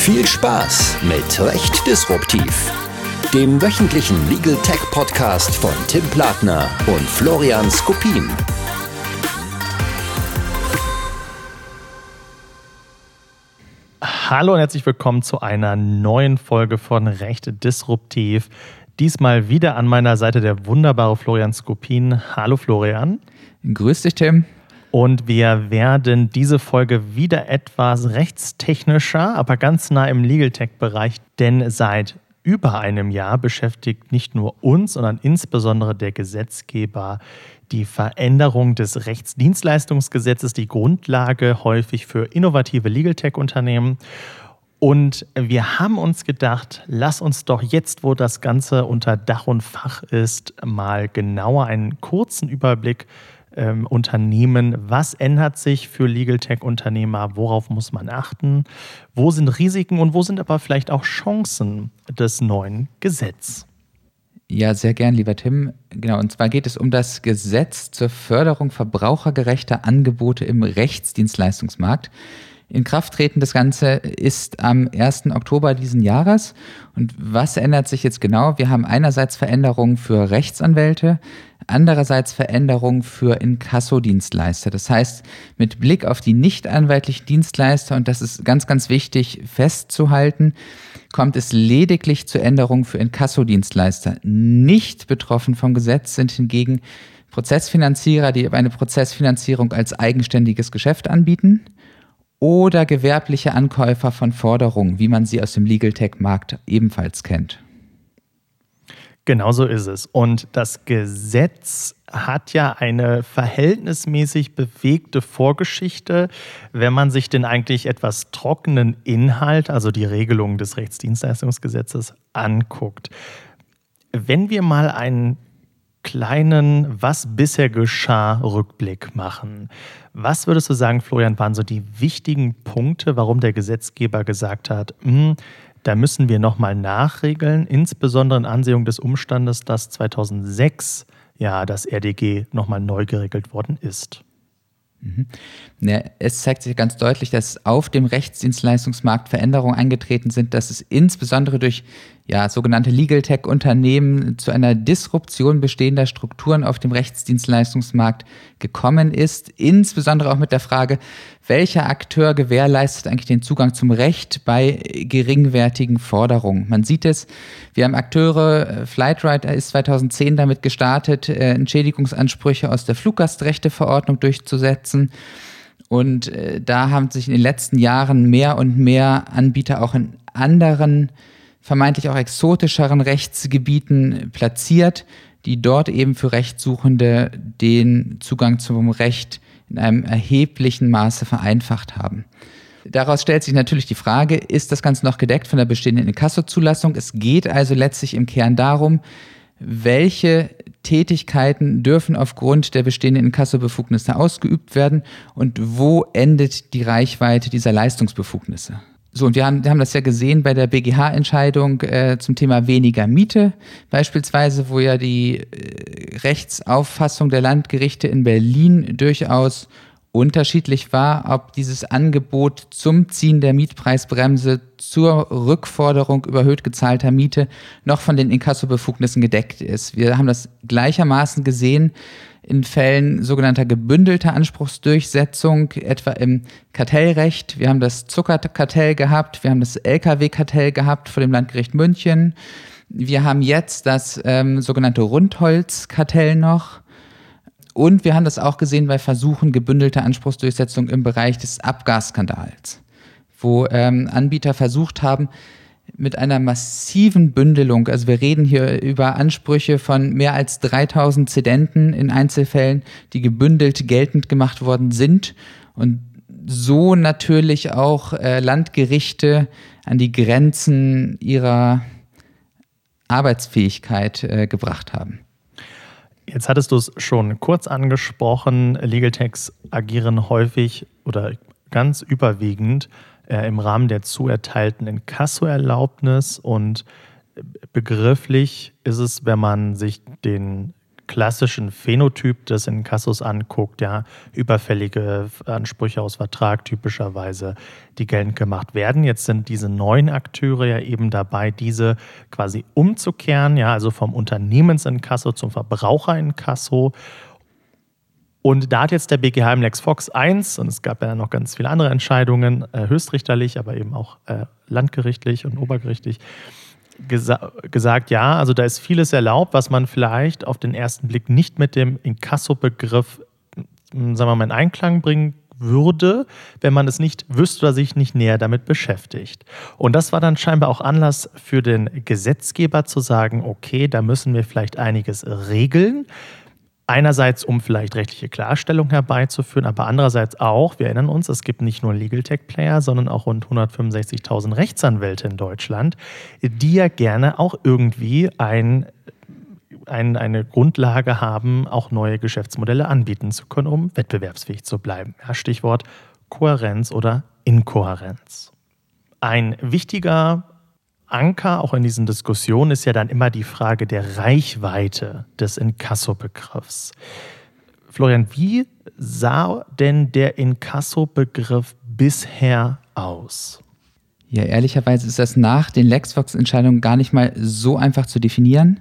Viel Spaß mit Recht Disruptiv, dem wöchentlichen Legal Tech Podcast von Tim Platner und Florian Skopin. Hallo und herzlich willkommen zu einer neuen Folge von Recht Disruptiv. Diesmal wieder an meiner Seite der wunderbare Florian Skopin. Hallo Florian. Grüß dich, Tim. Und wir werden diese Folge wieder etwas rechtstechnischer, aber ganz nah im Legal Tech-Bereich, denn seit über einem Jahr beschäftigt nicht nur uns, sondern insbesondere der Gesetzgeber die Veränderung des Rechtsdienstleistungsgesetzes, die Grundlage häufig für innovative Legal Tech-Unternehmen. Und wir haben uns gedacht, lass uns doch jetzt, wo das Ganze unter Dach und Fach ist, mal genauer einen kurzen Überblick ähm, Unternehmen. Was ändert sich für Legal Tech-Unternehmer? Worauf muss man achten? Wo sind Risiken und wo sind aber vielleicht auch Chancen des neuen Gesetzes? Ja, sehr gern, lieber Tim. Genau, und zwar geht es um das Gesetz zur Förderung verbrauchergerechter Angebote im Rechtsdienstleistungsmarkt. In Kraft treten das Ganze ist am 1. Oktober diesen Jahres. Und was ändert sich jetzt genau? Wir haben einerseits Veränderungen für Rechtsanwälte, andererseits Veränderungen für Inkassodienstleister. Das heißt, mit Blick auf die nicht anwaltlichen Dienstleister, und das ist ganz, ganz wichtig festzuhalten, kommt es lediglich zu Änderungen für Inkassodienstleister. Nicht betroffen vom Gesetz sind hingegen Prozessfinanzierer, die eine Prozessfinanzierung als eigenständiges Geschäft anbieten oder gewerbliche Ankäufer von Forderungen, wie man sie aus dem Legal Tech-Markt ebenfalls kennt. Genau so ist es. Und das Gesetz hat ja eine verhältnismäßig bewegte Vorgeschichte, wenn man sich den eigentlich etwas trockenen Inhalt, also die Regelungen des Rechtsdienstleistungsgesetzes, anguckt. Wenn wir mal einen kleinen Was bisher geschah Rückblick machen. Was würdest du sagen, Florian, waren so die wichtigen Punkte, warum der Gesetzgeber gesagt hat, hm, da müssen wir nochmal nachregeln, insbesondere in Ansehung des Umstandes, dass 2006 ja das RDG nochmal neu geregelt worden ist? Ja, es zeigt sich ganz deutlich, dass auf dem Rechtsdienstleistungsmarkt Veränderungen eingetreten sind, dass es insbesondere durch ja, sogenannte Legal Tech-Unternehmen zu einer Disruption bestehender Strukturen auf dem Rechtsdienstleistungsmarkt gekommen ist, insbesondere auch mit der Frage, welcher Akteur gewährleistet eigentlich den Zugang zum Recht bei geringwertigen Forderungen. Man sieht es, wir haben Akteure, äh, Flightride ist 2010 damit gestartet, äh, Entschädigungsansprüche aus der Fluggastrechteverordnung durchzusetzen. Und äh, da haben sich in den letzten Jahren mehr und mehr Anbieter auch in anderen vermeintlich auch exotischeren Rechtsgebieten platziert, die dort eben für Rechtssuchende den Zugang zum Recht in einem erheblichen Maße vereinfacht haben. Daraus stellt sich natürlich die Frage, ist das Ganze noch gedeckt von der bestehenden Inkasso-Zulassung? Es geht also letztlich im Kern darum, welche Tätigkeiten dürfen aufgrund der bestehenden Inkassobefugnisse ausgeübt werden und wo endet die Reichweite dieser Leistungsbefugnisse? So, und wir haben, wir haben das ja gesehen bei der BGH-Entscheidung äh, zum Thema weniger Miete, beispielsweise, wo ja die äh, Rechtsauffassung der Landgerichte in Berlin durchaus unterschiedlich war, ob dieses Angebot zum Ziehen der Mietpreisbremse zur Rückforderung überhöht gezahlter Miete noch von den Inkassobefugnissen gedeckt ist. Wir haben das gleichermaßen gesehen in Fällen sogenannter gebündelter Anspruchsdurchsetzung, etwa im Kartellrecht. Wir haben das Zuckerkartell gehabt, wir haben das Lkw-Kartell gehabt vor dem Landgericht München. Wir haben jetzt das ähm, sogenannte Rundholzkartell noch. Und wir haben das auch gesehen bei Versuchen gebündelter Anspruchsdurchsetzung im Bereich des Abgasskandals, wo ähm, Anbieter versucht haben, mit einer massiven Bündelung, also wir reden hier über Ansprüche von mehr als 3000 Zedenten in Einzelfällen, die gebündelt geltend gemacht worden sind und so natürlich auch äh, Landgerichte an die Grenzen ihrer Arbeitsfähigkeit äh, gebracht haben. Jetzt hattest du es schon kurz angesprochen, Legal Techs agieren häufig oder ganz überwiegend äh, im Rahmen der zuerteilten Inkassoerlaubnis. Und begrifflich ist es, wenn man sich den klassischen Phänotyp des Inkassos anguckt, ja, überfällige Ansprüche aus Vertrag typischerweise, die geltend gemacht werden. Jetzt sind diese neuen Akteure ja eben dabei, diese quasi umzukehren, ja, also vom Unternehmensinkasso zum Verbraucherinkasso. Und da hat jetzt der BGH im Lex Fox 1, und es gab ja noch ganz viele andere Entscheidungen, äh, höchstrichterlich, aber eben auch äh, landgerichtlich und obergerichtlich, gesa gesagt, ja, also da ist vieles erlaubt, was man vielleicht auf den ersten Blick nicht mit dem Inkasso-Begriff, hm, sagen wir mal, in Einklang bringen würde, wenn man es nicht wüsste oder sich nicht näher damit beschäftigt. Und das war dann scheinbar auch Anlass für den Gesetzgeber zu sagen, okay, da müssen wir vielleicht einiges regeln. Einerseits, um vielleicht rechtliche Klarstellung herbeizuführen, aber andererseits auch, wir erinnern uns, es gibt nicht nur Legal Tech Player, sondern auch rund 165.000 Rechtsanwälte in Deutschland, die ja gerne auch irgendwie ein, ein, eine Grundlage haben, auch neue Geschäftsmodelle anbieten zu können, um wettbewerbsfähig zu bleiben. Ja, Stichwort Kohärenz oder Inkohärenz. Ein wichtiger Anker auch in diesen Diskussionen ist ja dann immer die Frage der Reichweite des Inkasso-Begriffs. Florian, wie sah denn der Inkasso-Begriff bisher aus? Ja, ehrlicherweise ist das nach den LexVox-Entscheidungen gar nicht mal so einfach zu definieren.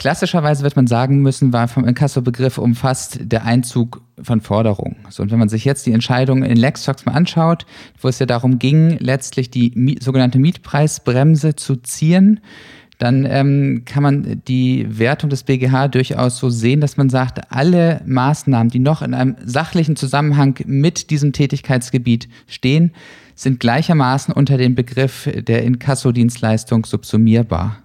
Klassischerweise wird man sagen müssen, war vom Inkasso-Begriff umfasst der Einzug von Forderungen. So, und wenn man sich jetzt die Entscheidung in LexTalks mal anschaut, wo es ja darum ging, letztlich die sogenannte Mietpreisbremse zu ziehen, dann ähm, kann man die Wertung des BGH durchaus so sehen, dass man sagt, alle Maßnahmen, die noch in einem sachlichen Zusammenhang mit diesem Tätigkeitsgebiet stehen, sind gleichermaßen unter dem Begriff der Inkassodienstleistung subsumierbar.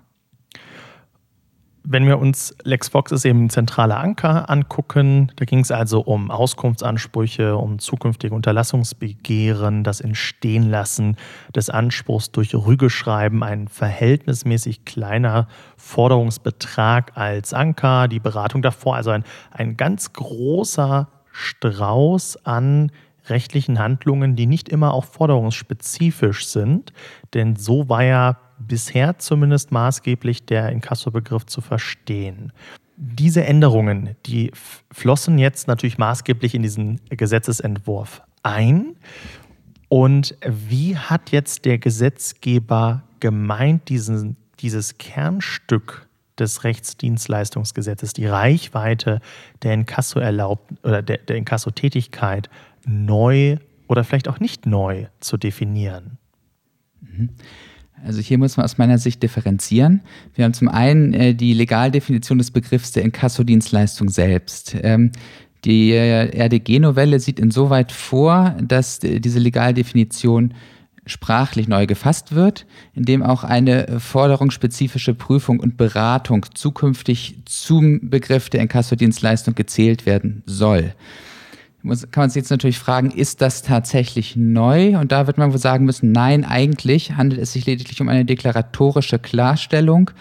Wenn wir uns LexVox ist eben ein zentraler Anker angucken, da ging es also um Auskunftsansprüche, um zukünftige Unterlassungsbegehren, das Entstehenlassen des Anspruchs durch Rügeschreiben, ein verhältnismäßig kleiner Forderungsbetrag als Anker, die Beratung davor, also ein, ein ganz großer Strauß an rechtlichen Handlungen, die nicht immer auch forderungsspezifisch sind, denn so war ja bisher zumindest maßgeblich der Inkasso-Begriff zu verstehen. Diese Änderungen, die flossen jetzt natürlich maßgeblich in diesen Gesetzesentwurf ein. Und wie hat jetzt der Gesetzgeber gemeint, diesen, dieses Kernstück des Rechtsdienstleistungsgesetzes, die Reichweite der Inkasso erlaubt oder der, der Inkasso-Tätigkeit neu oder vielleicht auch nicht neu zu definieren? Mhm. Also hier muss man aus meiner Sicht differenzieren. Wir haben zum einen äh, die Legaldefinition des Begriffs der Inkassodienstleistung selbst. Ähm, die äh, RDG-Novelle sieht insoweit vor, dass diese Legaldefinition sprachlich neu gefasst wird, indem auch eine forderungsspezifische Prüfung und Beratung zukünftig zum Begriff der Inkassodienstleistung gezählt werden soll muss, kann man sich jetzt natürlich fragen, ist das tatsächlich neu? Und da wird man wohl sagen müssen, nein, eigentlich handelt es sich lediglich um eine deklaratorische Klarstellung.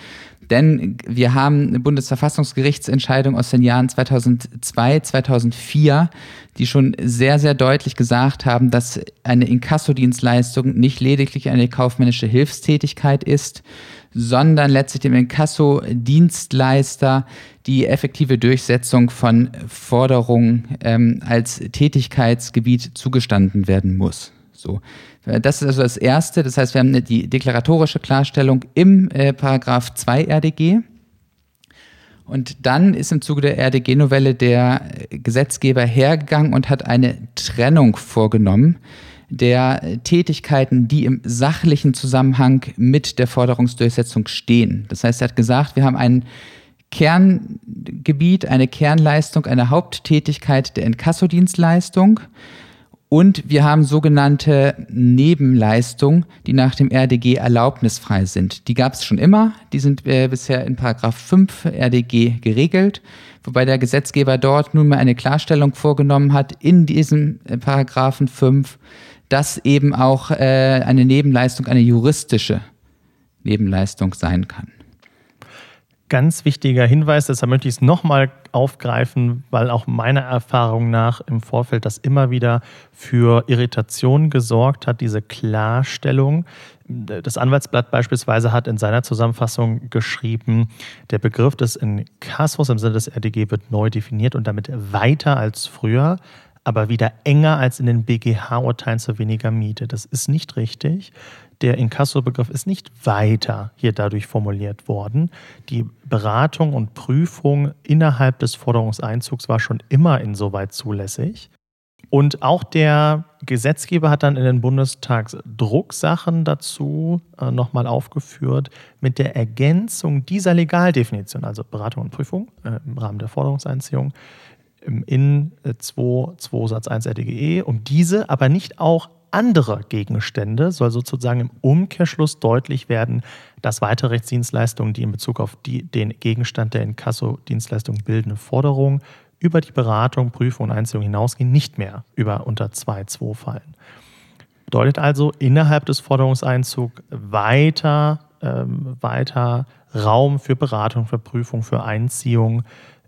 Denn wir haben eine Bundesverfassungsgerichtsentscheidung aus den Jahren 2002, 2004, die schon sehr, sehr deutlich gesagt haben, dass eine Inkassodienstleistung nicht lediglich eine kaufmännische Hilfstätigkeit ist, sondern letztlich dem Inkasso-Dienstleister die effektive Durchsetzung von Forderungen ähm, als Tätigkeitsgebiet zugestanden werden muss. So. Das ist also das Erste. Das heißt, wir haben die deklaratorische Klarstellung im äh, Paragraph 2 RDG. Und dann ist im Zuge der RDG-Novelle der Gesetzgeber hergegangen und hat eine Trennung vorgenommen der Tätigkeiten, die im sachlichen Zusammenhang mit der Forderungsdurchsetzung stehen. Das heißt, er hat gesagt, wir haben ein Kerngebiet, eine Kernleistung, eine Haupttätigkeit der Inkassodienstleistung und wir haben sogenannte Nebenleistungen, die nach dem RDG erlaubnisfrei sind. Die gab es schon immer, die sind äh, bisher in Paragraph 5 RDG geregelt, wobei der Gesetzgeber dort nun mal eine Klarstellung vorgenommen hat in diesem äh, Paragraphen 5, dass eben auch äh, eine Nebenleistung eine juristische Nebenleistung sein kann. Ganz wichtiger Hinweis, deshalb möchte ich es nochmal aufgreifen, weil auch meiner Erfahrung nach im Vorfeld das immer wieder für Irritation gesorgt hat, diese Klarstellung. Das Anwaltsblatt beispielsweise hat in seiner Zusammenfassung geschrieben, der Begriff des Inkassos im Sinne des RDG wird neu definiert und damit weiter als früher, aber wieder enger als in den BGH-Urteilen zu weniger Miete. Das ist nicht richtig. Der Inkasso-Begriff ist nicht weiter hier dadurch formuliert worden. Die Beratung und Prüfung innerhalb des Forderungseinzugs war schon immer insoweit zulässig. Und auch der Gesetzgeber hat dann in den Bundestagsdrucksachen dazu äh, nochmal aufgeführt, mit der Ergänzung dieser Legaldefinition, also Beratung und Prüfung äh, im Rahmen der Forderungseinziehung, in 2, 2 Satz 1 RDGE, um diese aber nicht auch andere Gegenstände soll sozusagen im Umkehrschluss deutlich werden, dass weitere Rechtsdienstleistungen, die in Bezug auf die, den Gegenstand der Inkasso-Dienstleistung bildende Forderung über die Beratung, Prüfung und Einziehung hinausgehen, nicht mehr über unter 2.2 fallen. Bedeutet also innerhalb des Forderungseinzugs weiter, ähm, weiter Raum für Beratung, für Prüfung, für Einziehung,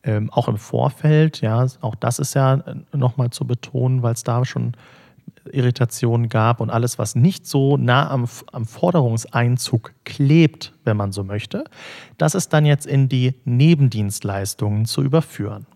ähm, auch im Vorfeld. Ja, auch das ist ja äh, nochmal zu betonen, weil es da schon Irritationen gab und alles, was nicht so nah am, am Forderungseinzug klebt, wenn man so möchte, das ist dann jetzt in die Nebendienstleistungen zu überführen.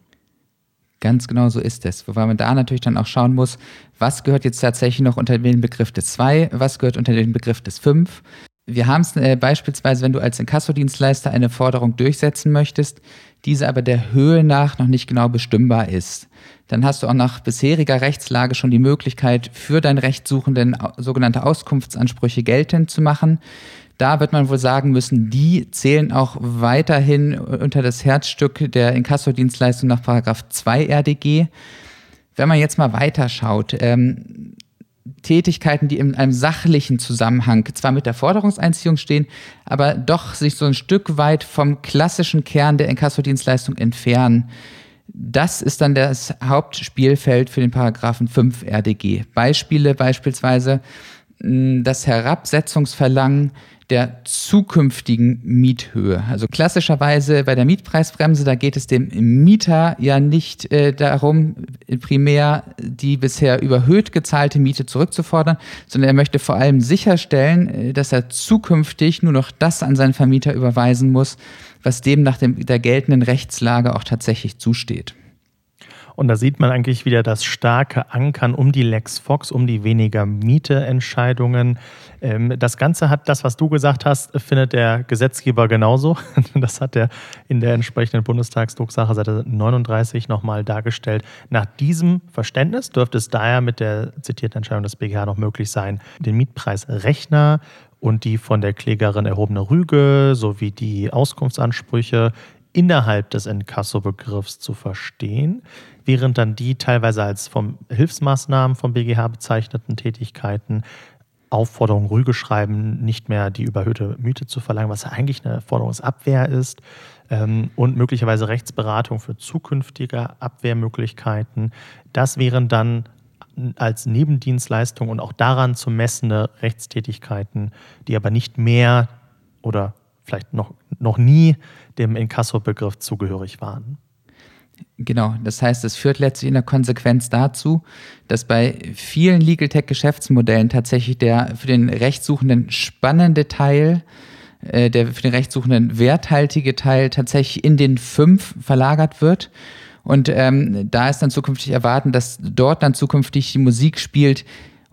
Ganz genau so ist es. Wobei man da natürlich dann auch schauen muss, was gehört jetzt tatsächlich noch unter den Begriff des 2, was gehört unter den Begriff des 5. Wir haben es äh, beispielsweise, wenn du als Inkassodienstleister eine Forderung durchsetzen möchtest, diese aber der Höhe nach noch nicht genau bestimmbar ist. Dann hast du auch nach bisheriger Rechtslage schon die Möglichkeit, für deinen Rechtssuchenden sogenannte Auskunftsansprüche geltend zu machen. Da wird man wohl sagen müssen, die zählen auch weiterhin unter das Herzstück der Inkassodienstleistung nach Paragraph 2 RDG. Wenn man jetzt mal weiterschaut, ähm, Tätigkeiten, die in einem sachlichen Zusammenhang zwar mit der Forderungseinziehung stehen, aber doch sich so ein Stück weit vom klassischen Kern der Inkassodienstleistung entfernen. Das ist dann das Hauptspielfeld für den Paragraphen 5 RDG. Beispiele beispielsweise das Herabsetzungsverlangen der zukünftigen Miethöhe. Also klassischerweise bei der Mietpreisbremse, da geht es dem Mieter ja nicht äh, darum, primär die bisher überhöht gezahlte Miete zurückzufordern, sondern er möchte vor allem sicherstellen, äh, dass er zukünftig nur noch das an seinen Vermieter überweisen muss, was dem nach dem, der geltenden Rechtslage auch tatsächlich zusteht. Und da sieht man eigentlich wieder das starke Ankern um die Lex Fox, um die weniger Miete-Entscheidungen. Ähm, das Ganze hat das, was du gesagt hast, findet der Gesetzgeber genauso. Das hat er in der entsprechenden Bundestagsdrucksache Seite 39 nochmal dargestellt. Nach diesem Verständnis dürfte es daher mit der zitierten Entscheidung des BGH noch möglich sein, den Mietpreisrechner und die von der Klägerin erhobene Rüge sowie die Auskunftsansprüche innerhalb des Inkasso-Begriffs zu verstehen, während dann die teilweise als vom Hilfsmaßnahmen vom BGH bezeichneten Tätigkeiten Aufforderung Rüge schreiben, nicht mehr die überhöhte Miete zu verlangen, was ja eigentlich eine Forderungsabwehr ist, ähm, und möglicherweise Rechtsberatung für zukünftige Abwehrmöglichkeiten. Das wären dann als Nebendienstleistung und auch daran zu messende Rechtstätigkeiten, die aber nicht mehr oder vielleicht noch, noch nie dem Inkasso-Begriff zugehörig waren. Genau, das heißt, es führt letztlich in der Konsequenz dazu, dass bei vielen Legal Tech Geschäftsmodellen tatsächlich der für den Rechtssuchenden spannende Teil, äh, der für den Rechtssuchenden werthaltige Teil tatsächlich in den fünf verlagert wird. Und ähm, da ist dann zukünftig erwarten, dass dort dann zukünftig die Musik spielt,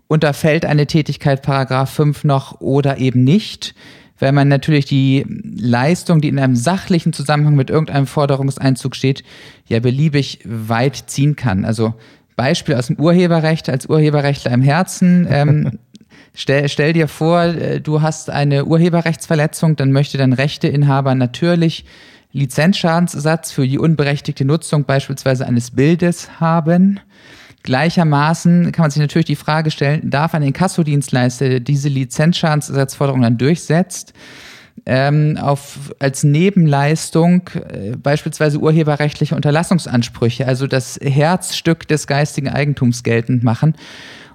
unterfällt eine Tätigkeit Paragraph 5 noch oder eben nicht weil man natürlich die Leistung, die in einem sachlichen Zusammenhang mit irgendeinem Forderungseinzug steht, ja beliebig weit ziehen kann. Also Beispiel aus dem Urheberrecht, als Urheberrechtler im Herzen. Ähm, stell, stell dir vor, äh, du hast eine Urheberrechtsverletzung, dann möchte dein Rechteinhaber natürlich Lizenzschadensersatz für die unberechtigte Nutzung beispielsweise eines Bildes haben. Gleichermaßen kann man sich natürlich die Frage stellen, darf ein Inkassodienstleister, der diese Lizenzschadensersatzforderung dann durchsetzt, ähm, auf, als Nebenleistung äh, beispielsweise urheberrechtliche Unterlassungsansprüche, also das Herzstück des geistigen Eigentums geltend machen.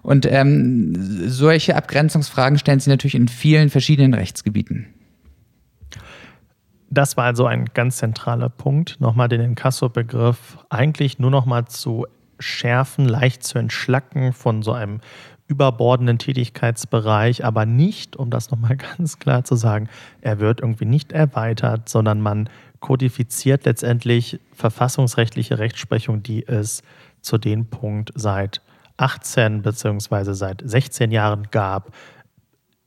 Und ähm, solche Abgrenzungsfragen stellen sich natürlich in vielen verschiedenen Rechtsgebieten. Das war also ein ganz zentraler Punkt, nochmal den Inkasso-Begriff eigentlich nur nochmal zu schärfen, leicht zu entschlacken von so einem überbordenden Tätigkeitsbereich, aber nicht, um das nochmal ganz klar zu sagen, er wird irgendwie nicht erweitert, sondern man kodifiziert letztendlich verfassungsrechtliche Rechtsprechung, die es zu dem Punkt seit 18 bzw. seit 16 Jahren gab.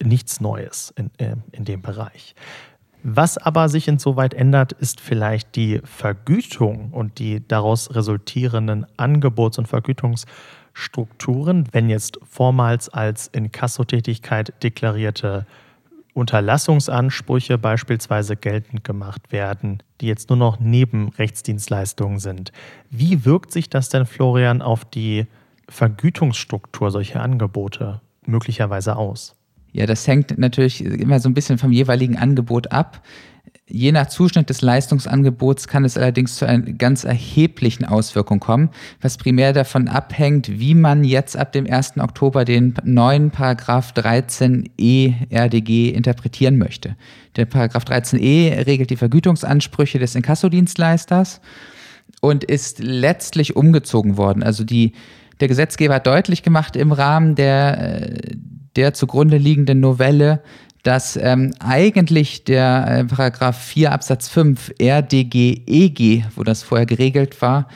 Nichts Neues in, äh, in dem Bereich. Was aber sich insoweit ändert, ist vielleicht die Vergütung und die daraus resultierenden Angebots- und Vergütungsstrukturen, wenn jetzt vormals als Inkassotätigkeit deklarierte Unterlassungsansprüche beispielsweise geltend gemacht werden, die jetzt nur noch Nebenrechtsdienstleistungen sind. Wie wirkt sich das denn, Florian, auf die Vergütungsstruktur solcher Angebote möglicherweise aus? Ja, das hängt natürlich immer so ein bisschen vom jeweiligen Angebot ab. Je nach Zuschnitt des Leistungsangebots kann es allerdings zu einer ganz erheblichen Auswirkung kommen, was primär davon abhängt, wie man jetzt ab dem 1. Oktober den neuen Paragraph 13e RDG interpretieren möchte. Der Paragraph 13e regelt die Vergütungsansprüche des Inkassodienstleisters und ist letztlich umgezogen worden. Also die, der Gesetzgeber hat deutlich gemacht im Rahmen der der zugrunde liegenden Novelle, dass ähm, eigentlich der äh, Paragraph 4 Absatz 5 RDGEG, wo das vorher geregelt war,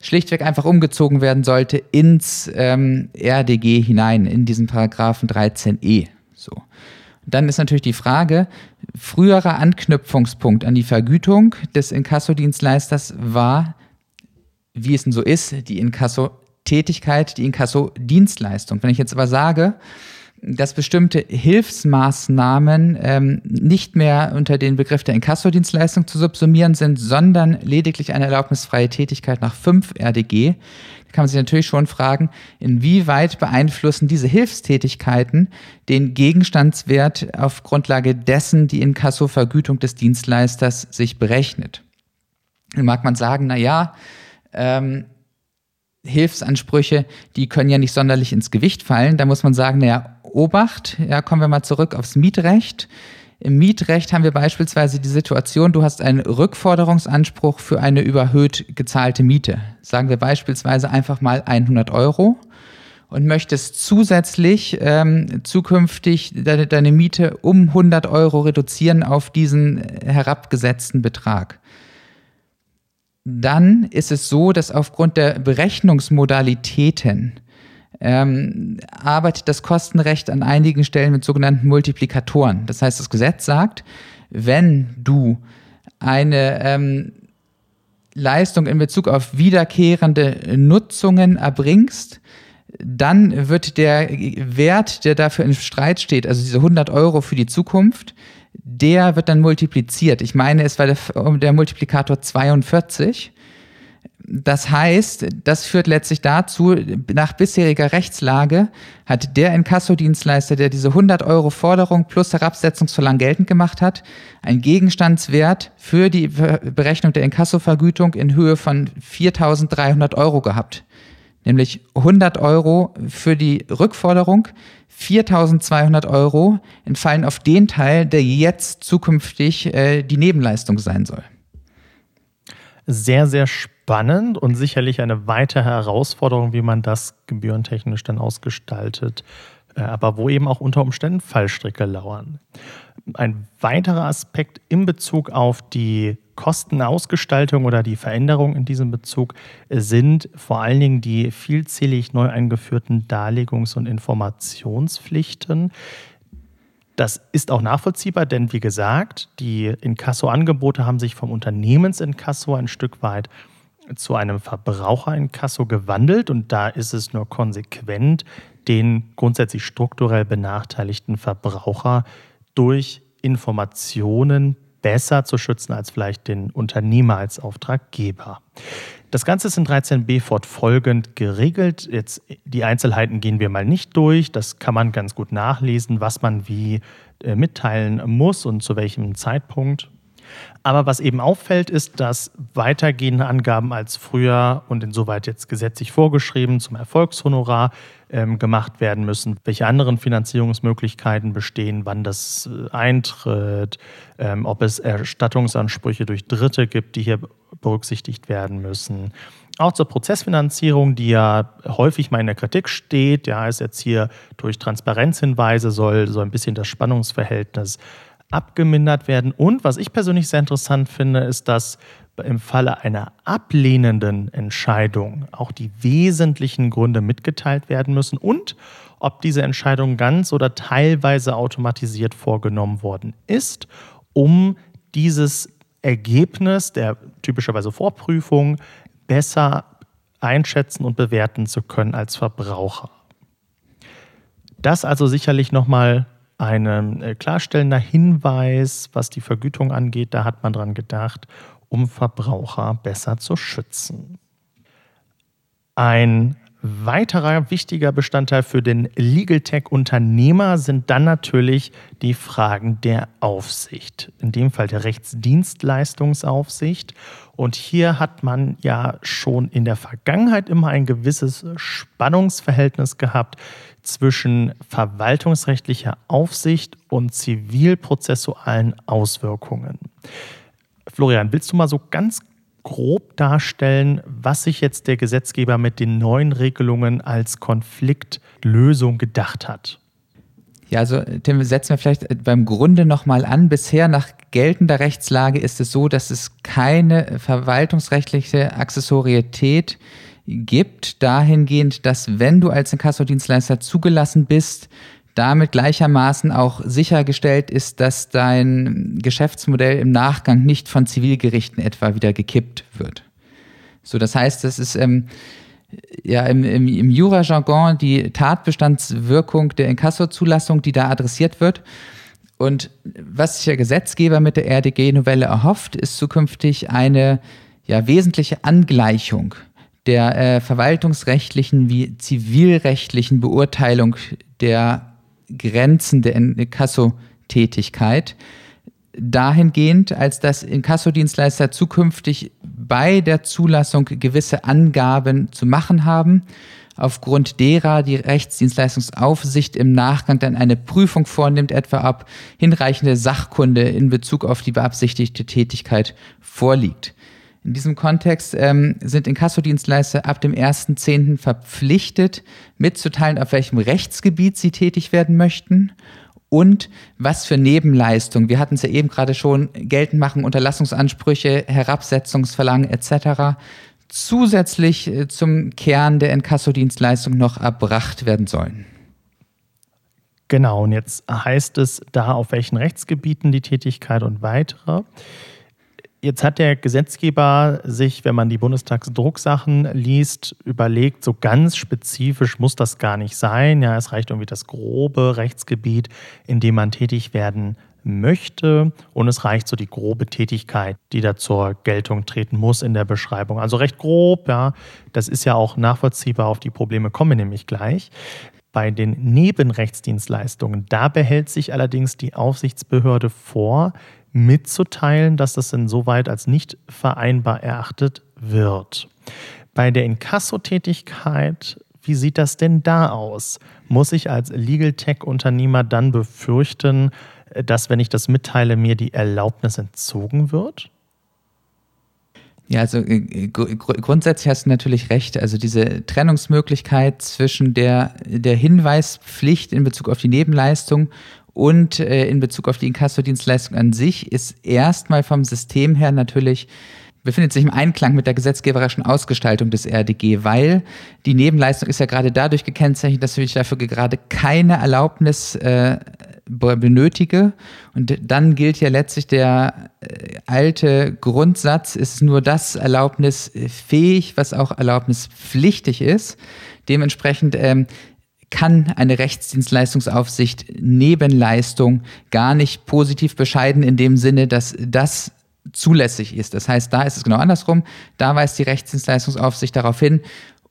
schlichtweg einfach umgezogen werden sollte ins ähm, RDG hinein, in diesen Paragraphen 13e. So. Dann ist natürlich die Frage, früherer Anknüpfungspunkt an die Vergütung des Inkassodienstleisters war, wie es denn so ist, die Inkasso-Tätigkeit, die Inkasso-Dienstleistung. Wenn ich jetzt aber sage, dass bestimmte Hilfsmaßnahmen ähm, nicht mehr unter den Begriff der Inkassodienstleistung zu subsumieren sind, sondern lediglich eine erlaubnisfreie Tätigkeit nach 5 RDG. Da kann man sich natürlich schon fragen, inwieweit beeinflussen diese Hilfstätigkeiten den Gegenstandswert auf Grundlage dessen die Inkassovergütung des Dienstleisters sich berechnet. Dann mag man sagen, na ja, ähm, Hilfsansprüche, die können ja nicht sonderlich ins Gewicht fallen. Da muss man sagen, naja, Obacht, ja, kommen wir mal zurück aufs Mietrecht. Im Mietrecht haben wir beispielsweise die Situation, du hast einen Rückforderungsanspruch für eine überhöht gezahlte Miete. Sagen wir beispielsweise einfach mal 100 Euro und möchtest zusätzlich ähm, zukünftig deine, deine Miete um 100 Euro reduzieren auf diesen herabgesetzten Betrag. Dann ist es so, dass aufgrund der Berechnungsmodalitäten ähm, arbeitet das Kostenrecht an einigen Stellen mit sogenannten Multiplikatoren. Das heißt, das Gesetz sagt, wenn du eine ähm, Leistung in Bezug auf wiederkehrende Nutzungen erbringst, dann wird der Wert, der dafür im Streit steht, also diese 100 Euro für die Zukunft, der wird dann multipliziert. Ich meine, es war der, der Multiplikator 42 das heißt, das führt letztlich dazu, nach bisheriger Rechtslage hat der Inkassodienstleister, der diese 100 Euro Forderung plus Herabsetzungsverlangen geltend gemacht hat, einen Gegenstandswert für die Berechnung der Inkassovergütung in Höhe von 4.300 Euro gehabt. Nämlich 100 Euro für die Rückforderung, 4.200 Euro entfallen auf den Teil, der jetzt zukünftig äh, die Nebenleistung sein soll. Sehr, sehr spannend spannend und sicherlich eine weitere Herausforderung, wie man das gebührentechnisch dann ausgestaltet, äh, aber wo eben auch unter Umständen Fallstricke lauern. Ein weiterer Aspekt in Bezug auf die Kostenausgestaltung oder die Veränderung in diesem Bezug sind vor allen Dingen die vielzählig neu eingeführten Darlegungs- und Informationspflichten. Das ist auch nachvollziehbar, denn wie gesagt, die Inkasso-Angebote haben sich vom Unternehmensinkasso ein Stück weit zu einem Verbraucherinkasso gewandelt und da ist es nur konsequent, den grundsätzlich strukturell benachteiligten Verbraucher durch Informationen besser zu schützen als vielleicht den Unternehmer als Auftraggeber. Das Ganze ist in 13b fortfolgend geregelt. Jetzt die Einzelheiten gehen wir mal nicht durch. Das kann man ganz gut nachlesen, was man wie äh, mitteilen muss und zu welchem Zeitpunkt. Aber was eben auffällt, ist, dass weitergehende Angaben als früher und insoweit jetzt gesetzlich vorgeschrieben zum Erfolgshonorar ähm, gemacht werden müssen, welche anderen Finanzierungsmöglichkeiten bestehen, wann das äh, eintritt, ähm, ob es Erstattungsansprüche durch Dritte gibt, die hier berücksichtigt werden müssen. Auch zur Prozessfinanzierung, die ja häufig mal in der Kritik steht, ja, ist jetzt hier durch Transparenzhinweise soll so ein bisschen das Spannungsverhältnis abgemindert werden. Und was ich persönlich sehr interessant finde, ist, dass im Falle einer ablehnenden Entscheidung auch die wesentlichen Gründe mitgeteilt werden müssen und ob diese Entscheidung ganz oder teilweise automatisiert vorgenommen worden ist, um dieses Ergebnis der typischerweise Vorprüfung besser einschätzen und bewerten zu können als Verbraucher. Das also sicherlich nochmal ein äh, klarstellender Hinweis, was die Vergütung angeht. Da hat man dran gedacht um Verbraucher besser zu schützen. Ein weiterer wichtiger Bestandteil für den Legal Tech-Unternehmer sind dann natürlich die Fragen der Aufsicht. In dem Fall der Rechtsdienstleistungsaufsicht. Und hier hat man ja schon in der Vergangenheit immer ein gewisses Spannungsverhältnis gehabt zwischen verwaltungsrechtlicher Aufsicht und zivilprozessualen Auswirkungen. Florian, willst du mal so ganz grob darstellen, was sich jetzt der Gesetzgeber mit den neuen Regelungen als Konfliktlösung gedacht hat? Ja, also Tim, setzen wir vielleicht beim Grunde nochmal an. Bisher nach geltender Rechtslage ist es so, dass es keine verwaltungsrechtliche Accessorietät gibt, dahingehend, dass wenn du als Inkassodienstleister zugelassen bist, damit gleichermaßen auch sichergestellt ist, dass dein Geschäftsmodell im Nachgang nicht von Zivilgerichten etwa wieder gekippt wird. So, das heißt, das ist ähm, ja im, im, im Jura-Jargon die Tatbestandswirkung der Inkasso-Zulassung, die da adressiert wird. Und was sich der Gesetzgeber mit der RDG-Novelle erhofft, ist zukünftig eine ja, wesentliche Angleichung der äh, verwaltungsrechtlichen wie zivilrechtlichen Beurteilung der Grenzen der Inkasso-Tätigkeit dahingehend, als dass Inkassodienstleister zukünftig bei der Zulassung gewisse Angaben zu machen haben, aufgrund derer die Rechtsdienstleistungsaufsicht im Nachgang dann eine Prüfung vornimmt, etwa ob hinreichende Sachkunde in Bezug auf die beabsichtigte Tätigkeit vorliegt. In diesem Kontext ähm, sind Inkassodienstleister ab dem 1.10. verpflichtet, mitzuteilen, auf welchem Rechtsgebiet sie tätig werden möchten und was für Nebenleistungen, wir hatten es ja eben gerade schon, geltend machen, Unterlassungsansprüche, Herabsetzungsverlangen etc., zusätzlich äh, zum Kern der Inkassodienstleistung noch erbracht werden sollen. Genau, und jetzt heißt es da, auf welchen Rechtsgebieten die Tätigkeit und weitere. Jetzt hat der Gesetzgeber sich, wenn man die Bundestagsdrucksachen liest, überlegt, so ganz spezifisch muss das gar nicht sein. Ja, es reicht irgendwie das grobe Rechtsgebiet, in dem man tätig werden möchte und es reicht so die grobe Tätigkeit, die da zur Geltung treten muss in der Beschreibung. Also recht grob, ja, das ist ja auch nachvollziehbar, auf die Probleme kommen wir nämlich gleich. Bei den Nebenrechtsdienstleistungen, da behält sich allerdings die Aufsichtsbehörde vor, mitzuteilen, dass das insoweit als nicht vereinbar erachtet wird. Bei der Inkasso-Tätigkeit, wie sieht das denn da aus? Muss ich als Legal Tech-Unternehmer dann befürchten, dass, wenn ich das mitteile, mir die Erlaubnis entzogen wird? Ja, also äh, gr grundsätzlich hast du natürlich recht. Also diese Trennungsmöglichkeit zwischen der, der Hinweispflicht in Bezug auf die Nebenleistung und äh, in Bezug auf die Inkassodienstleistung an sich ist erstmal vom System her natürlich befindet sich im Einklang mit der gesetzgeberischen Ausgestaltung des RDG, weil die Nebenleistung ist ja gerade dadurch gekennzeichnet, dass ich dafür gerade keine Erlaubnis äh, benötige. Und dann gilt ja letztlich der äh, alte Grundsatz, ist nur das erlaubnisfähig, was auch erlaubnispflichtig ist. Dementsprechend ähm, kann eine Rechtsdienstleistungsaufsicht Nebenleistung gar nicht positiv bescheiden in dem Sinne, dass das zulässig ist. Das heißt, da ist es genau andersrum. Da weist die Rechtsdienstleistungsaufsicht darauf hin,